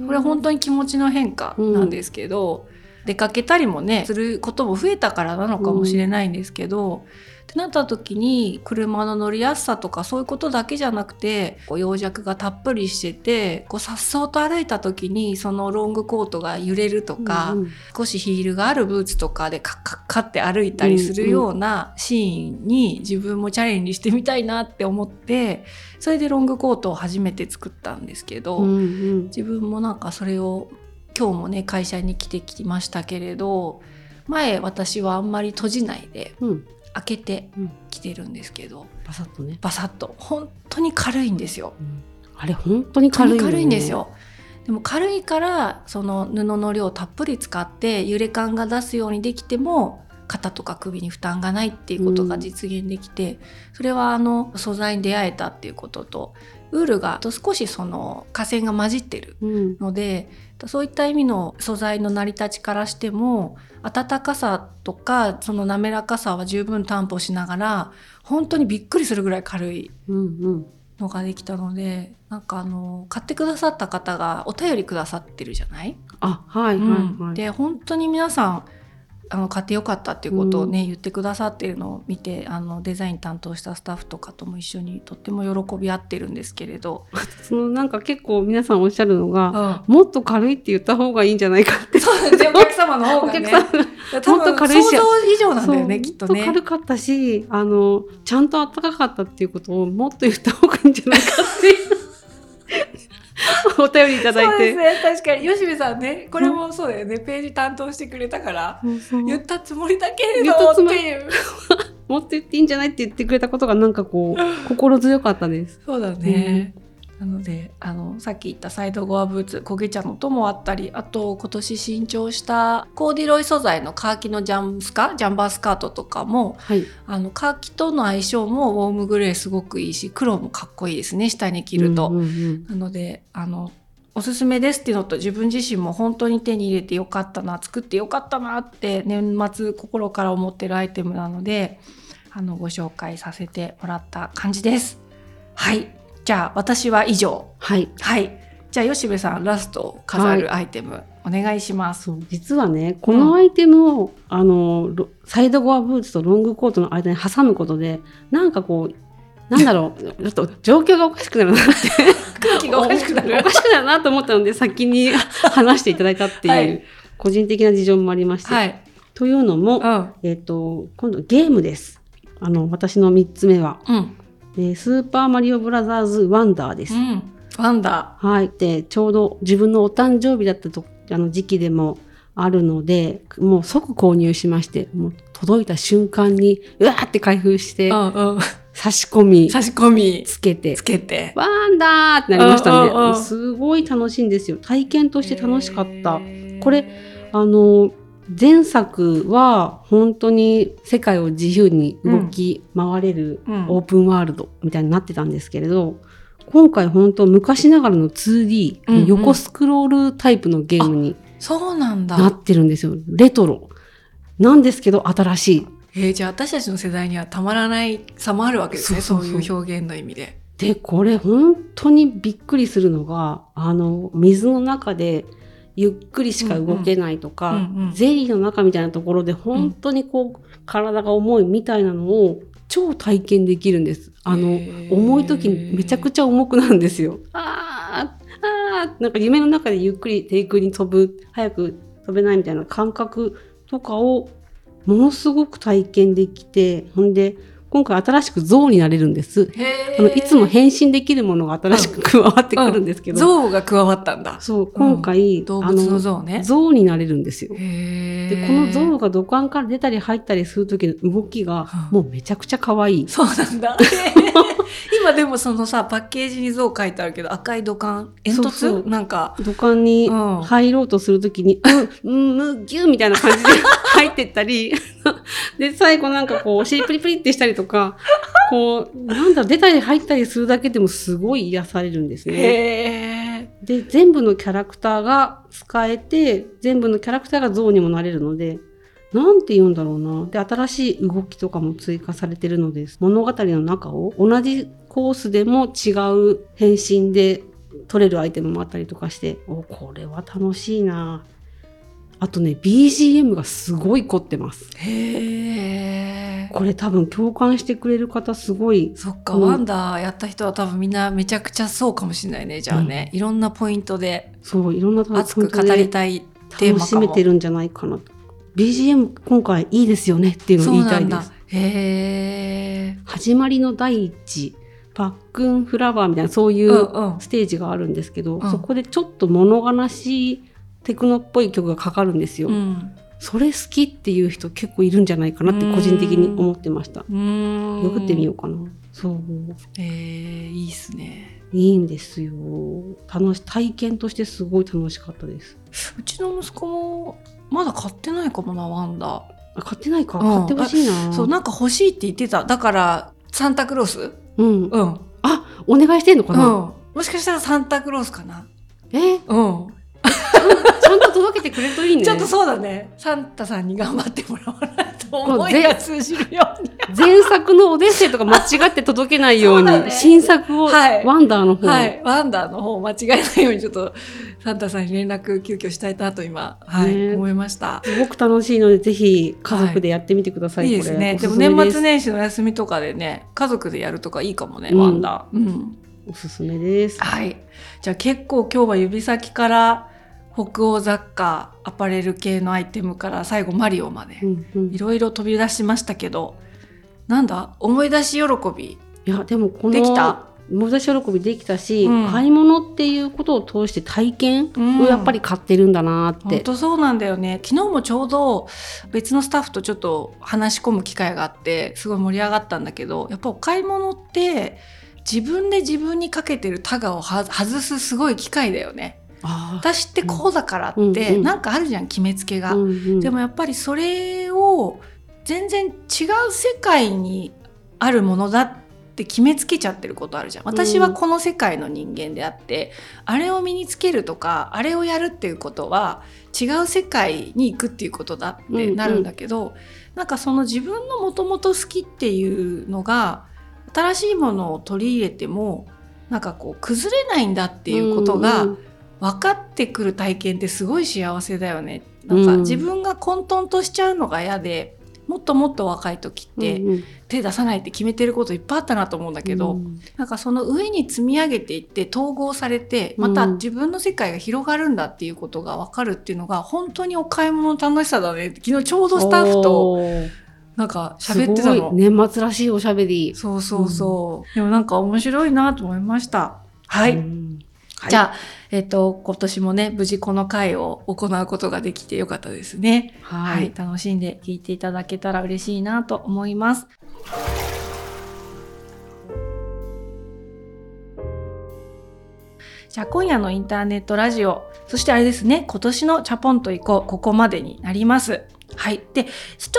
これは本当に気持ちの変化なんですけど、出かけたりもねすることも増えたからなのかもしれないんですけど、ってなった時に車の乗りやすさとかそういうことだけじゃなくてこう葉弱がたっぷりしててこう颯爽と歩いた時にそのロングコートが揺れるとか、うんうん少しヒールがあるブーツとかでカッカッカって歩いたりするようなシーンに自分もチャレンジしてみたいなって思ってそれでロングコートを初めて作ったんですけど。うんうん自分もなんかそれを今日もね会社に来てきましたけれど前私はあんまり閉じないでうん。開けてうん着てるんですけどパサッとね、バサッと。本当に軽いんですよ。うん。あれ本当に軽いよね。軽いんですよ。でも軽いからその布の量をたっぷり使って揺れ感が出すようにできても肩とか首に負担がないっていうことが実現できて、それはあの素材に出会えたっていうこととウールが少しその化繊が混じってるうん。のでそういった意味の素材の成り立ちからしても暖かさとかその滑らかさは十分担保しながら本当にびっくりするぐらい軽いうんうん。のができたのでなんかあの買ってくださった方がお便りくださってるじゃない、あはいはいうん。はい、で本当に皆さんあの買ってよかったっていうことをね、言ってくださってるのを見てあのデザイン担当したスタッフとかとも一緒にとっても喜び合ってるんですけれど、*laughs* そのなんか結構皆さんおっしゃるのが、うん、もっと軽いって言った方がいいんじゃないかって。そうで *laughs* お客様の方おがねもっと軽いし。想像以上なんだよねきっとね。もっと軽かったし、あの、ちゃんと暖かかったっていうことをもっと言った方がいいんじゃないかっていう *laughs* お便りいただいて。そうですね確かに。吉部さんねこれもそうだよね、ページ担当してくれたからそうそう。言ったつもりだけれどっていう。も *laughs* っと言っていいんじゃないって言ってくれたことがなんかこう、心強かったです。そうだね、なのであのさっき言ったサイドゴアブーツ焦げ茶のともあったりあと今年新調したコーディロイ素材のカーキのジャンスカジャンバースカートとかもはい。あのカーキとの相性もウォームグレーすごくいいし黒もかっこいいですね下に着ると。うんうんうんなのであのおすすめですっていうのと自分自身も本当に手に入れてよかったな作ってよかったなって年末心から思ってるアイテムなのであのご紹介させてもらった感じです。はいじゃあ私は以上はい。はいじゃあ吉部さんラストを飾るアイテム、お願いします。実はねこのアイテムを、あのロサイドゴアブーツとロングコートの間に挟むことでなんかこうなんだろう *laughs* ちょっと状況がおかしくなるなって空気がおかしくなるおかしくなるなと思ったので先に *laughs* 話していただいたっていう、はい個人的な事情もありまして。はい。というのも、うん。えっ、と今度ゲームです。あの私の3つ目は、うん。えースーパーマリオブラザーズワンダーです。うん。ワンダはい。で、ちょうど自分のお誕生日だったとあの時期でもあるので、もう即購入しまして、もう届いた瞬間に、うわーって開封して、ー。うんうん。差し込み、差し込みつけてつ、けて。ワンダーってなりましたうんうんうんね。すごい楽しいんですよ。体験として楽しかった。これ、あの、前作は本当に世界を自由に動き回れるうんオープンワールドみたいになってたんですけれど、今回本当昔ながらの 2D、うんうん横スクロールタイプのゲームにそうなんだ。なってるんですよ。レトロ。なんですけど新しい。えーじゃあ私たちの世代にはたまらない差もあるわけですね。そういう表現の意味で。で、これ本当にびっくりするのが、あの、水の中でゆっくりしか動けないとか、うんうんうんゼリーの中みたいなところで本当にこう、体が重いみたいなのを超体験できるんです。あの、重い時にめちゃくちゃ重くなるんですよ。あー、あー、なんか夢の中でゆっくり低空に飛ぶ、早く飛べないみたいな感覚とかをものすごく体験できて、ほんで、今回新しく象になれるんです。へあのいつも変身できるものが新しく加わってくるんですけど、象が加わったんだ。そう、今回、動物の象ね。象になれるんですよ。へで、この象が土管から出たり入ったりする時の動きが、うんもうめちゃくちゃ可愛い。そうなんだ。*laughs* 今でもそのさ、パッケージに象書いてあるけど、赤い土管、煙突？そうなんか、土管にうん入ろうとするときに、うん、うん、むぎゅーみたいな感じで *laughs* 入ってったり、で、最後なんかこう、お尻プリプリってしたりとか、こう、なんだ出たり入ったりするだけでもすごい癒されるんですね。で、全部のキャラクターが使えて、全部のキャラクターが象にもなれるので、なんて言うんだろうな。で、新しい動きとかも追加されてるのです。物語の中を同じコースでも違う変身で取れるアイテムもあったりとかして、お、これは楽しいな。あとね、BGM がすごい凝ってます。へーこれ多分共感してくれる方すごい。そっか、うんワンダーやった人は多分みんなめちゃくちゃそうかもしれないね。じゃあね、いろんなポイントでそう、いろんな熱く語りたいテー楽しマかも。めてるんじゃないかなと。BGM 今回いいですよねっていうのを言いたいです。へー始まりの第一パックンフラワーみたいなそういうんううんステージがあるんですけど、うんそこでちょっと物悲しいテクノっぽい曲がかかるんですよ、うん。それ好きっていう人結構いるんじゃないかなって個人的に思ってました。よくってみようかな。そう。えー、いいっすね。いいんですよ。楽し体験としてすごい楽しかったです。うちの息子もまだ買ってないかもな、ワンダ。あ買ってないか、うん。買ってほしいな。ー。そう、なんか欲しいって言ってた。だから、サンタクロース？うん。うん。あお願いしてんのかうん。な、もしかしたらサンタクロースかな。え？うん。ちゃんと届けてくれるといいねちょっとそうだね。サンタさんに頑張ってもらわないと思いが通じるように。前作のオデッセイとか間違って届けないように、そうだね新作を、はいワンダーの方、はい。ワンダーの方間違えないようにちょっとサンタさんに連絡急遽したいなと今、はい、ね思いました。すごく楽しいので、ぜひ家族でやってみてください。いいですね。これでも年末年始の休みとかでね、家族でやるとかいいかもね、うんワンダー。うん。おすすめです。はい。じゃあ結構今日は指先から北欧雑貨、アパレル系のアイテムから最後マリオまで。う、んうん。いろいろ飛び出しましたけど、なんだ？思い出し喜び。いや、でもこの、できた？思い出し喜びできたし、うん。買い物っていうことを通して体験をやっぱり買ってるんだなって。本当そうなんだよね。昨日もちょうど別のスタッフとちょっと話し込む機会があってすごい盛り上がったんだけどやっぱお買い物って自分で自分にかけてるタガをは外すすごい機会だよね。あ私ってこうだからって、うんうんなんかあるじゃん決めつけが、あ、うんうん。でもやっぱりそれを全然違う世界にあるものだって決めつけちゃってることあるじゃん。私はこの世界の人間であって、あれを身につけるとかあれをやるっていうことは違う世界に行くっていうことだってなるんだけど、なんかその自分のもともと好きっていうのが新しいものを取り入れてもなんかこう崩れないんだっていうことが、うんうん分かってくる体験ってすごい幸せだよね。なんかうん。自分が混沌としちゃうのが嫌で、もっともっと若い時ってうんうん。手出さないって決めてることいっぱいあったなと思うんだけど、うん。なんかその上に積み上げていって統合されてまたうん自分の世界が広がるんだっていうことが分かるっていうのが本当にお買い物の楽しさだね昨日ちょうどスタッフとなんか喋ってたの。年末らしいおしゃべり。そうそうそう、でもなんか面白いなと思いました。はい、うん。じゃあ、えっ、と、今年もね、無事この回を行うことができてよかったですね。ははい、い。楽しんで聞いていただけたら嬉しいなと思います。じゃあ今夜のインターネットラジオ、そしてあれですね、今年のチャポンと行こう、ここまでになります。はい。で、ち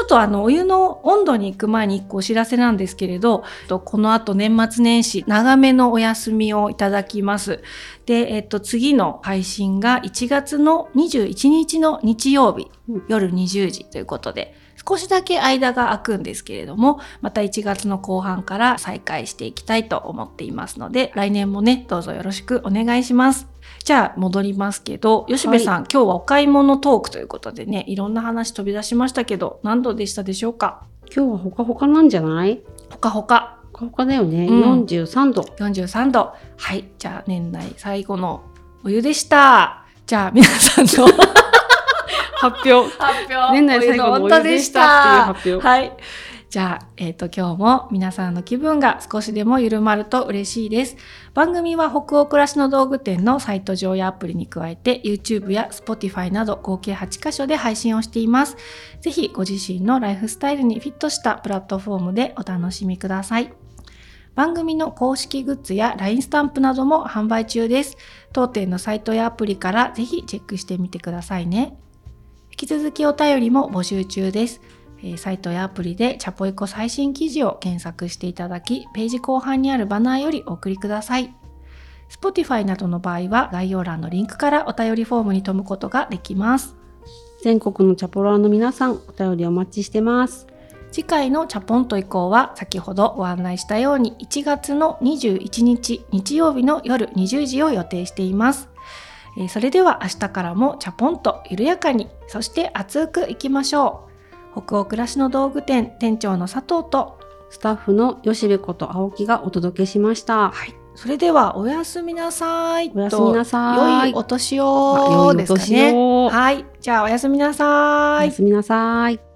ょっとあの、お湯の温度に行く前に一個お知らせなんですけれど、この後年末年始、長めのお休みをいただきます。で、えっと、次の配信が1月の21日の日曜日、夜20時ということで、少しだけ間が空くんですけれども、また1月の後半から再開していきたいと思っていますので、来年もね、どうぞよろしくお願いします。じゃあ戻りますけど、吉部さん、今日はお買い物トークということでね、いろんな話飛び出しましたけど、何度でしたでしょうか？今日はほかほかなんじゃない？ほかほか。ほかほかだよね。うん43度。43度。はい。じゃあ年内最後のお湯でした。じゃあ皆さんの *laughs* 発表。発表年内最後のお湯でしたっていう発表はい。じゃあ、えっ、と、今日も皆さんの気分が少しでも緩まると嬉しいです。番組は北欧暮らしの道具店のサイト上やアプリに加えて YouTube や Spotify など合計8カ所で配信をしています。ぜひご自身のライフスタイルにフィットしたプラットフォームでお楽しみください。番組の公式グッズや LINE スタンプなども販売中です。当店のサイトやアプリからぜひチェックしてみてくださいね。引き続きお便りも募集中です。えーサイトやアプリでチャポイコ最新記事を検索していただき、ページ後半にあるバナーよりお送りください。Spotify などの場合は概要欄のリンクからお便りフォームに飛ぶことができます。全国のチャポラーの皆さん、お便りお待ちしてます。次回のチャポンと以降は先ほどご案内したように1月の21日日曜日の夜20時を予定しています。えーそれでは明日からもチャポンと緩やかにそして熱くいきましょう。北欧暮らしの道具店店長の佐藤とスタッフの吉部こと青木がお届けしました。はい。それではおやすみなさい。おやすみなさい良いお年あを良いおですか年ね。を。はい。じゃあおやすみなさいおや。すみなさい。